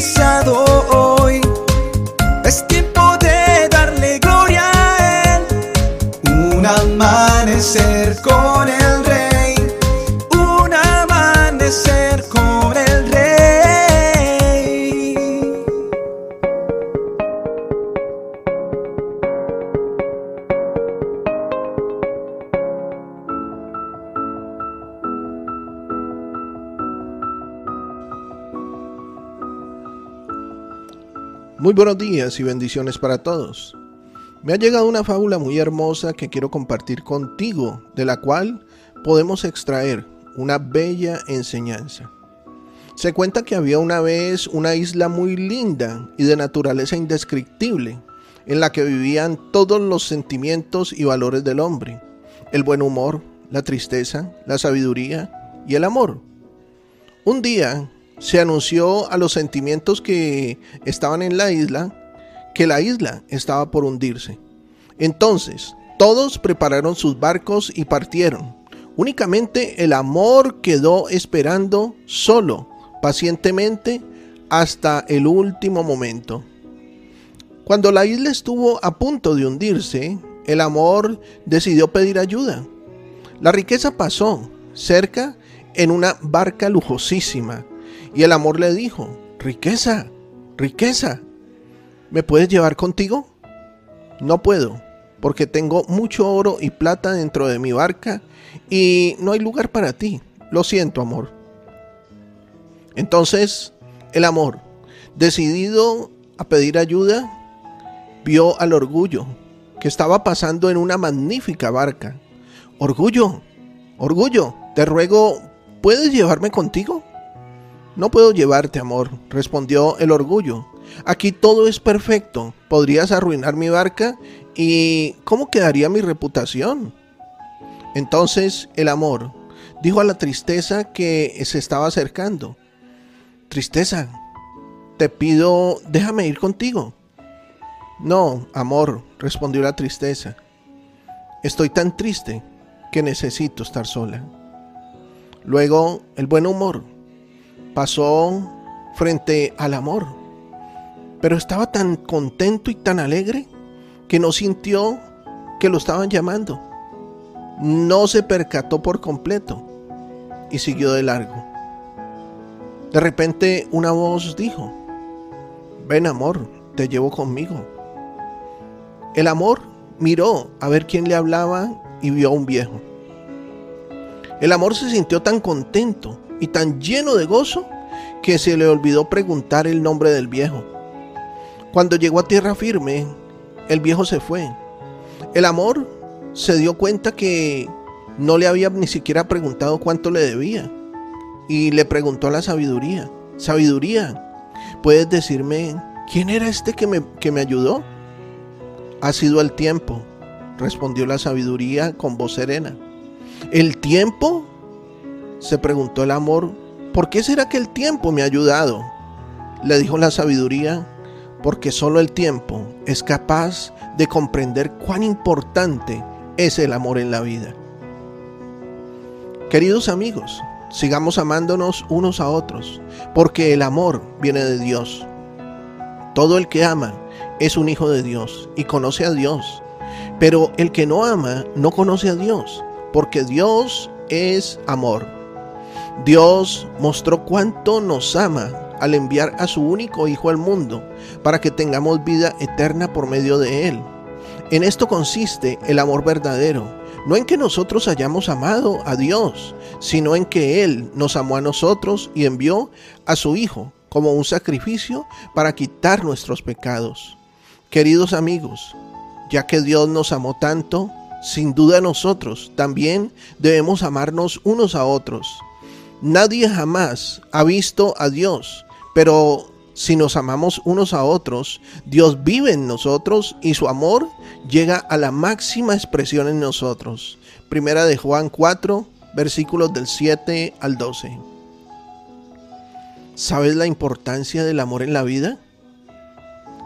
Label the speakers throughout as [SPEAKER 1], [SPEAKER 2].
[SPEAKER 1] hoy. Es tiempo de darle gloria a Él. Un amanecer con el Rey. Un amanecer
[SPEAKER 2] Muy buenos días y bendiciones para todos. Me ha llegado una fábula muy hermosa que quiero compartir contigo, de la cual podemos extraer una bella enseñanza. Se cuenta que había una vez una isla muy linda y de naturaleza indescriptible, en la que vivían todos los sentimientos y valores del hombre, el buen humor, la tristeza, la sabiduría y el amor. Un día se anunció a los sentimientos que estaban en la isla que la isla estaba por hundirse. Entonces, todos prepararon sus barcos y partieron. Únicamente el amor quedó esperando solo, pacientemente, hasta el último momento. Cuando la isla estuvo a punto de hundirse, el amor decidió pedir ayuda. La riqueza pasó cerca en una barca lujosísima y el amor le dijo, riqueza, riqueza, ¿me puedes llevar contigo? No puedo, porque tengo mucho oro y plata dentro de mi barca y no hay lugar para ti. Lo siento, amor. Entonces, el amor, decidido a pedir ayuda, vio al orgullo, que estaba pasando en una magnífica barca. Orgullo, orgullo, te ruego, ¿puedes llevarme contigo? No puedo llevarte, amor, respondió el orgullo. Aquí todo es perfecto. Podrías arruinar mi barca y ¿cómo quedaría mi reputación? Entonces el amor dijo a la tristeza que se estaba acercando. Tristeza, te pido, déjame ir contigo. No, amor, respondió la tristeza. Estoy tan triste que necesito estar sola. Luego el buen humor pasó frente al amor, pero estaba tan contento y tan alegre que no sintió que lo estaban llamando. No se percató por completo y siguió de largo. De repente una voz dijo, ven amor, te llevo conmigo. El amor miró a ver quién le hablaba y vio a un viejo. El amor se sintió tan contento y tan lleno de gozo que se le olvidó preguntar el nombre del viejo. Cuando llegó a tierra firme, el viejo se fue. El amor se dio cuenta que no le había ni siquiera preguntado cuánto le debía. Y le preguntó a la sabiduría, sabiduría, ¿puedes decirme quién era este que me, que me ayudó? Ha sido el tiempo, respondió la sabiduría con voz serena. ¿El tiempo? Se preguntó el amor, ¿por qué será que el tiempo me ha ayudado? Le dijo la sabiduría, porque solo el tiempo es capaz de comprender cuán importante es el amor en la vida. Queridos amigos, sigamos amándonos unos a otros, porque el amor viene de Dios. Todo el que ama es un hijo de Dios y conoce a Dios, pero el que no ama no conoce a Dios, porque Dios es amor. Dios mostró cuánto nos ama al enviar a su único Hijo al mundo para que tengamos vida eterna por medio de Él. En esto consiste el amor verdadero, no en que nosotros hayamos amado a Dios, sino en que Él nos amó a nosotros y envió a su Hijo como un sacrificio para quitar nuestros pecados. Queridos amigos, ya que Dios nos amó tanto, sin duda nosotros también debemos amarnos unos a otros. Nadie jamás ha visto a Dios, pero si nos amamos unos a otros, Dios vive en nosotros y su amor llega a la máxima expresión en nosotros. Primera de Juan 4, versículos del 7 al 12. ¿Sabes la importancia del amor en la vida?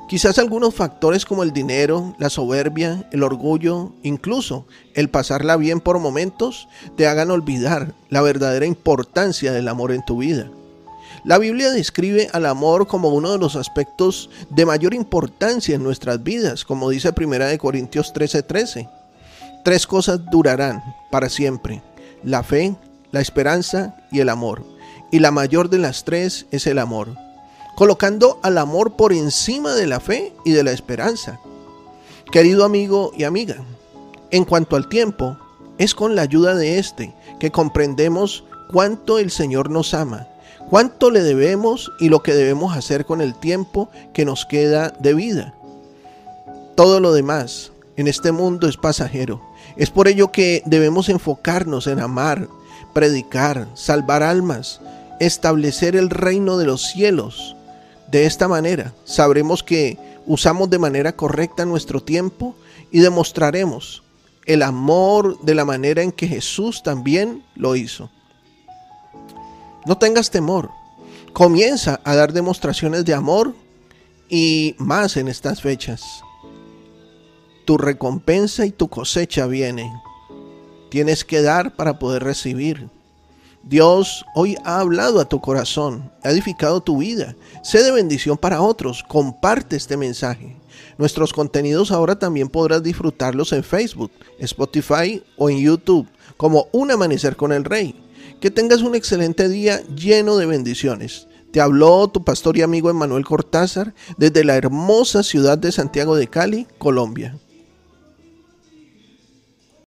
[SPEAKER 2] Quizás algunos factores como el dinero, la soberbia, el orgullo, incluso el pasarla bien por momentos, te hagan olvidar la verdadera importancia del amor en tu vida. La Biblia describe al amor como uno de los aspectos de mayor importancia en nuestras vidas, como dice 1 Corintios 13:13. Tres cosas durarán para siempre, la fe, la esperanza y el amor. Y la mayor de las tres es el amor, colocando al amor por encima de la fe y de la esperanza. Querido amigo y amiga, en cuanto al tiempo, es con la ayuda de este que comprendemos cuánto el Señor nos ama cuánto le debemos y lo que debemos hacer con el tiempo que nos queda de vida. Todo lo demás en este mundo es pasajero. Es por ello que debemos enfocarnos en amar, predicar, salvar almas, establecer el reino de los cielos. De esta manera sabremos que usamos de manera correcta nuestro tiempo y demostraremos el amor de la manera en que Jesús también lo hizo. No tengas temor. Comienza a dar demostraciones de amor y más en estas fechas. Tu recompensa y tu cosecha vienen. Tienes que dar para poder recibir. Dios hoy ha hablado a tu corazón, ha edificado tu vida. Sé de bendición para otros. Comparte este mensaje. Nuestros contenidos ahora también podrás disfrutarlos en Facebook, Spotify o en YouTube como Un Amanecer con el Rey. Que tengas un excelente día lleno de bendiciones. Te habló tu pastor y amigo Emanuel Cortázar desde la hermosa ciudad de Santiago de Cali, Colombia.